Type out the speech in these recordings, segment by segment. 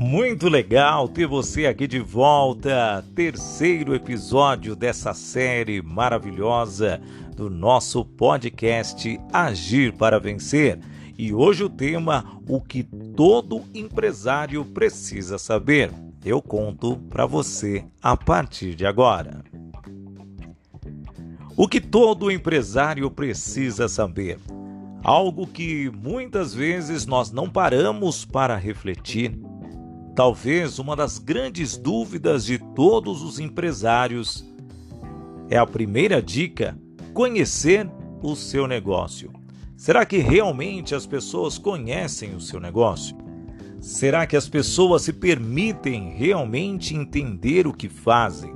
Muito legal ter você aqui de volta. Terceiro episódio dessa série maravilhosa do nosso podcast Agir para Vencer. E hoje o tema o que todo empresário precisa saber. Eu conto para você a partir de agora. O que todo empresário precisa saber. Algo que muitas vezes nós não paramos para refletir Talvez uma das grandes dúvidas de todos os empresários é a primeira dica: conhecer o seu negócio. Será que realmente as pessoas conhecem o seu negócio? Será que as pessoas se permitem realmente entender o que fazem?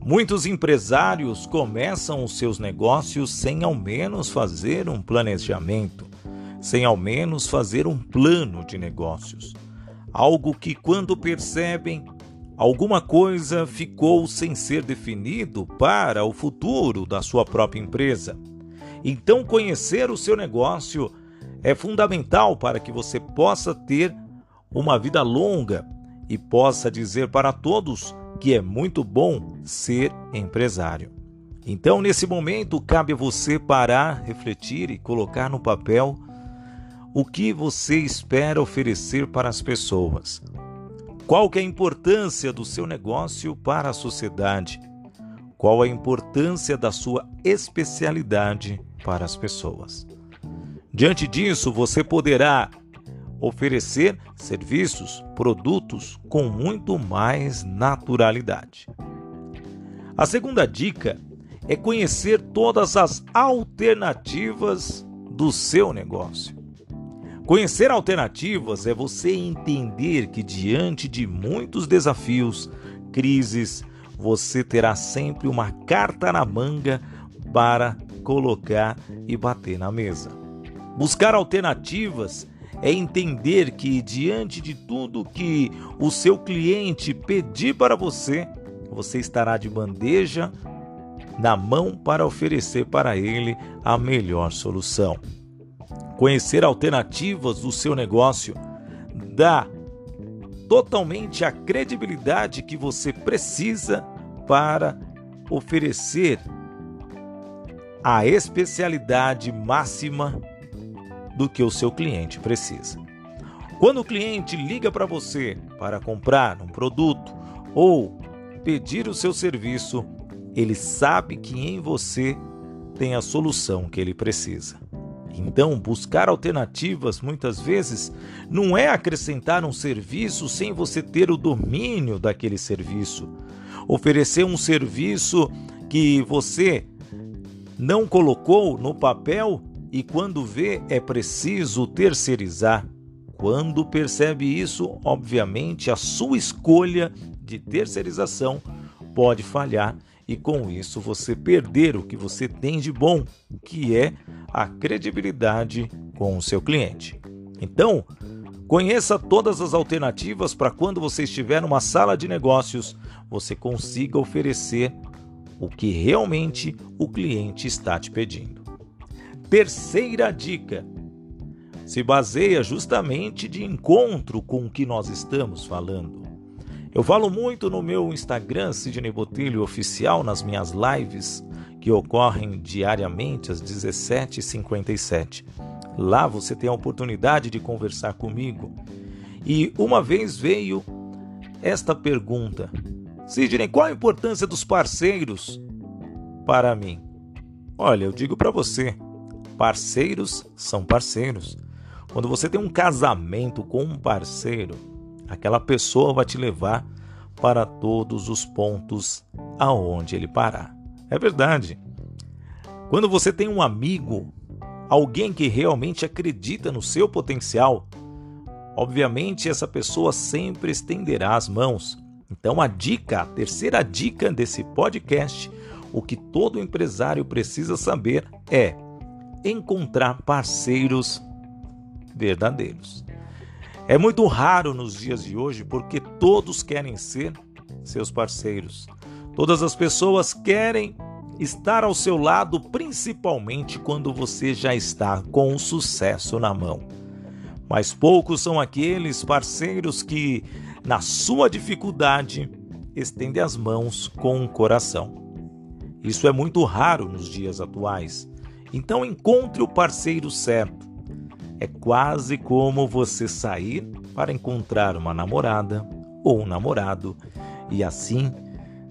Muitos empresários começam os seus negócios sem ao menos fazer um planejamento, sem ao menos fazer um plano de negócios algo que, quando percebem, alguma coisa ficou sem ser definido para o futuro da sua própria empresa. Então, conhecer o seu negócio é fundamental para que você possa ter uma vida longa e possa dizer para todos que é muito bom ser empresário. Então, nesse momento, cabe a você parar, refletir e colocar no papel o que você espera oferecer para as pessoas? Qual é a importância do seu negócio para a sociedade? Qual a importância da sua especialidade para as pessoas? Diante disso, você poderá oferecer serviços, produtos com muito mais naturalidade. A segunda dica é conhecer todas as alternativas do seu negócio. Conhecer alternativas é você entender que diante de muitos desafios, crises, você terá sempre uma carta na manga para colocar e bater na mesa. Buscar alternativas é entender que diante de tudo que o seu cliente pedir para você, você estará de bandeja na mão para oferecer para ele a melhor solução. Conhecer alternativas do seu negócio dá totalmente a credibilidade que você precisa para oferecer a especialidade máxima do que o seu cliente precisa. Quando o cliente liga para você para comprar um produto ou pedir o seu serviço, ele sabe que em você tem a solução que ele precisa. Então, buscar alternativas muitas vezes não é acrescentar um serviço sem você ter o domínio daquele serviço. Oferecer um serviço que você não colocou no papel e quando vê é preciso terceirizar. Quando percebe isso, obviamente a sua escolha de terceirização pode falhar e com isso você perder o que você tem de bom, que é a credibilidade com o seu cliente. Então, conheça todas as alternativas para quando você estiver numa sala de negócios, você consiga oferecer o que realmente o cliente está te pedindo. Terceira dica: se baseia justamente de encontro com o que nós estamos falando. Eu falo muito no meu Instagram, Sidney Botelho Oficial, nas minhas lives que ocorrem diariamente às 17h57. Lá você tem a oportunidade de conversar comigo. E uma vez veio esta pergunta: Sidney, qual a importância dos parceiros para mim? Olha, eu digo para você: parceiros são parceiros. Quando você tem um casamento com um parceiro, aquela pessoa vai te levar para todos os pontos aonde ele parar. É verdade. Quando você tem um amigo, alguém que realmente acredita no seu potencial, obviamente essa pessoa sempre estenderá as mãos. Então a dica, a terceira dica desse podcast, o que todo empresário precisa saber é encontrar parceiros verdadeiros. É muito raro nos dias de hoje porque todos querem ser seus parceiros. Todas as pessoas querem estar ao seu lado, principalmente quando você já está com o sucesso na mão. mas poucos são aqueles parceiros que, na sua dificuldade, estendem as mãos com o coração. Isso é muito raro nos dias atuais. Então encontre o parceiro certo. É quase como você sair para encontrar uma namorada ou um namorado e assim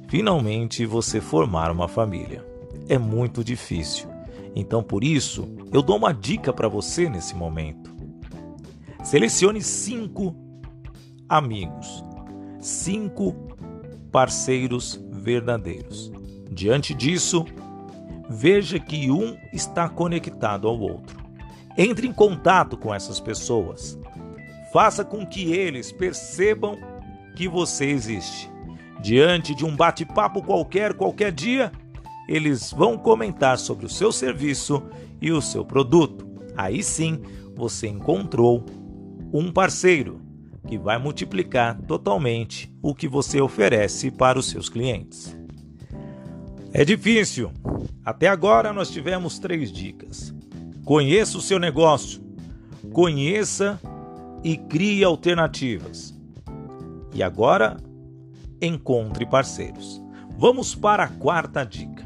finalmente você formar uma família. É muito difícil. Então por isso, eu dou uma dica para você nesse momento. Selecione cinco amigos, cinco parceiros verdadeiros. Diante disso, veja que um está conectado ao outro. Entre em contato com essas pessoas. Faça com que eles percebam que você existe. Diante de um bate-papo qualquer, qualquer dia, eles vão comentar sobre o seu serviço e o seu produto. Aí sim, você encontrou um parceiro que vai multiplicar totalmente o que você oferece para os seus clientes. É difícil. Até agora nós tivemos três dicas. Conheça o seu negócio, conheça e crie alternativas. E agora, encontre parceiros. Vamos para a quarta dica.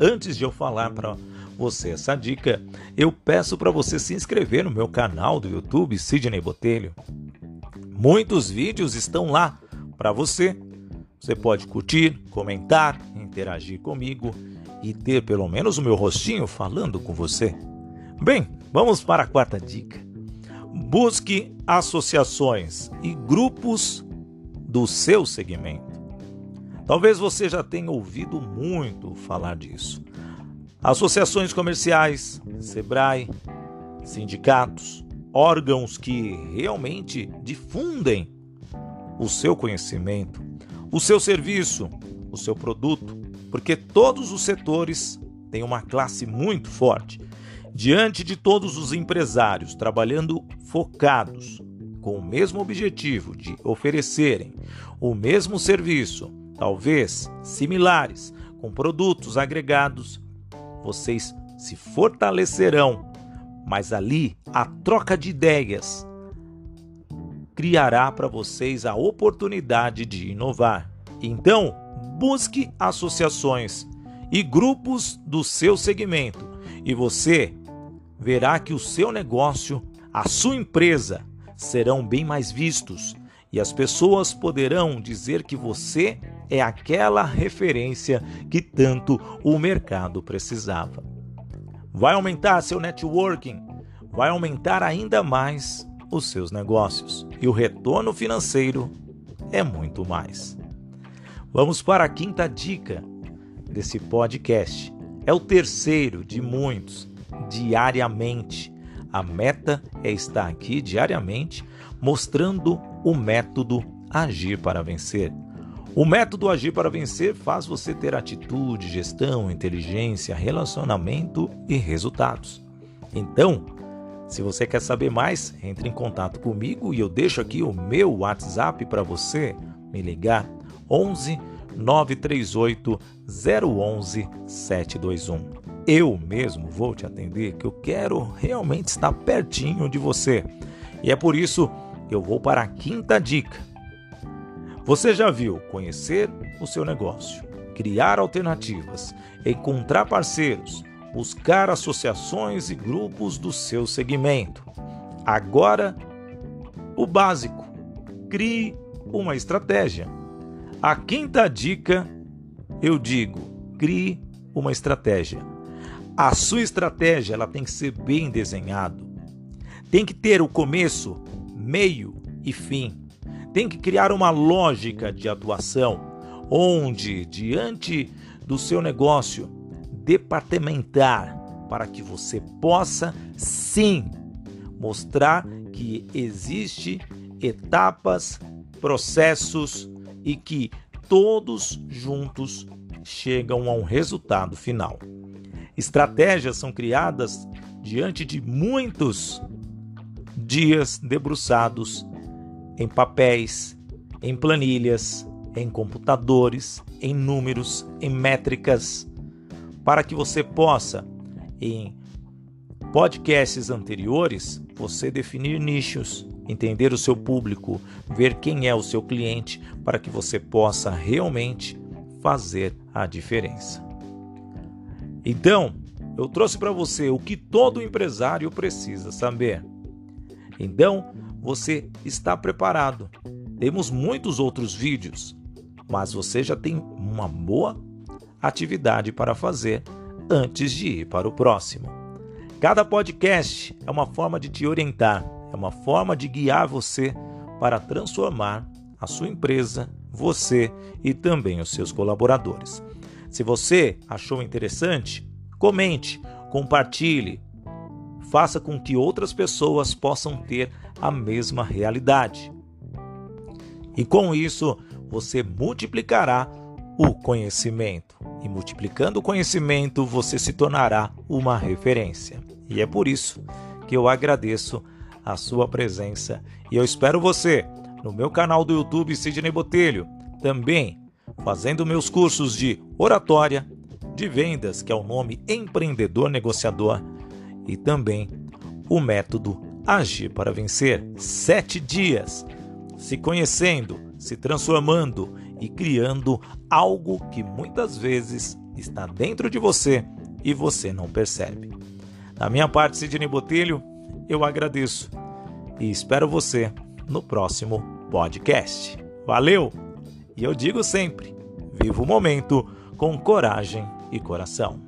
Antes de eu falar para você essa dica, eu peço para você se inscrever no meu canal do YouTube Sidney Botelho. Muitos vídeos estão lá para você. Você pode curtir, comentar, interagir comigo e ter pelo menos o meu rostinho falando com você. Bem, vamos para a quarta dica. Busque associações e grupos do seu segmento. Talvez você já tenha ouvido muito falar disso. Associações comerciais, Sebrae, sindicatos, órgãos que realmente difundem o seu conhecimento, o seu serviço, o seu produto, porque todos os setores têm uma classe muito forte. Diante de todos os empresários trabalhando focados com o mesmo objetivo de oferecerem o mesmo serviço, talvez similares, com produtos agregados, vocês se fortalecerão, mas ali a troca de ideias criará para vocês a oportunidade de inovar. Então, busque associações e grupos do seu segmento e você verá que o seu negócio, a sua empresa serão bem mais vistos e as pessoas poderão dizer que você é aquela referência que tanto o mercado precisava. Vai aumentar seu networking, vai aumentar ainda mais os seus negócios e o retorno financeiro é muito mais. Vamos para a quinta dica desse podcast. É o terceiro de muitos, diariamente. A meta é estar aqui diariamente mostrando o método Agir para Vencer. O método Agir para Vencer faz você ter atitude, gestão, inteligência, relacionamento e resultados. Então, se você quer saber mais, entre em contato comigo e eu deixo aqui o meu WhatsApp para você me ligar 11 938 011 721. Eu mesmo vou te atender, que eu quero realmente estar pertinho de você. E é por isso que eu vou para a quinta dica. Você já viu conhecer o seu negócio, criar alternativas, encontrar parceiros, buscar associações e grupos do seu segmento. Agora, o básico: crie uma estratégia a quinta dica, eu digo, crie uma estratégia. A sua estratégia ela tem que ser bem desenhado. Tem que ter o começo, meio e fim. Tem que criar uma lógica de atuação onde diante do seu negócio departamentar para que você possa sim mostrar que existe etapas, processos e que todos juntos chegam a um resultado final. Estratégias são criadas diante de muitos dias debruçados em papéis, em planilhas, em computadores, em números, em métricas, para que você possa, em podcasts anteriores, você definir nichos, entender o seu público, ver quem é o seu cliente para que você possa realmente fazer a diferença. Então, eu trouxe para você o que todo empresário precisa saber. Então, você está preparado. Temos muitos outros vídeos, mas você já tem uma boa atividade para fazer antes de ir para o próximo. Cada podcast é uma forma de te orientar, é uma forma de guiar você para transformar a sua empresa, você e também os seus colaboradores. Se você achou interessante, comente, compartilhe, faça com que outras pessoas possam ter a mesma realidade. E com isso, você multiplicará o conhecimento. E multiplicando o conhecimento, você se tornará uma referência. E é por isso que eu agradeço a sua presença e eu espero você no meu canal do YouTube Sidney Botelho, também fazendo meus cursos de oratória, de vendas, que é o nome empreendedor negociador, e também o método Agir para Vencer. Sete dias se conhecendo, se transformando e criando algo que muitas vezes está dentro de você e você não percebe. Da minha parte, Sidney Botelho, eu agradeço e espero você no próximo podcast. Valeu! E eu digo sempre: viva o momento com coragem e coração.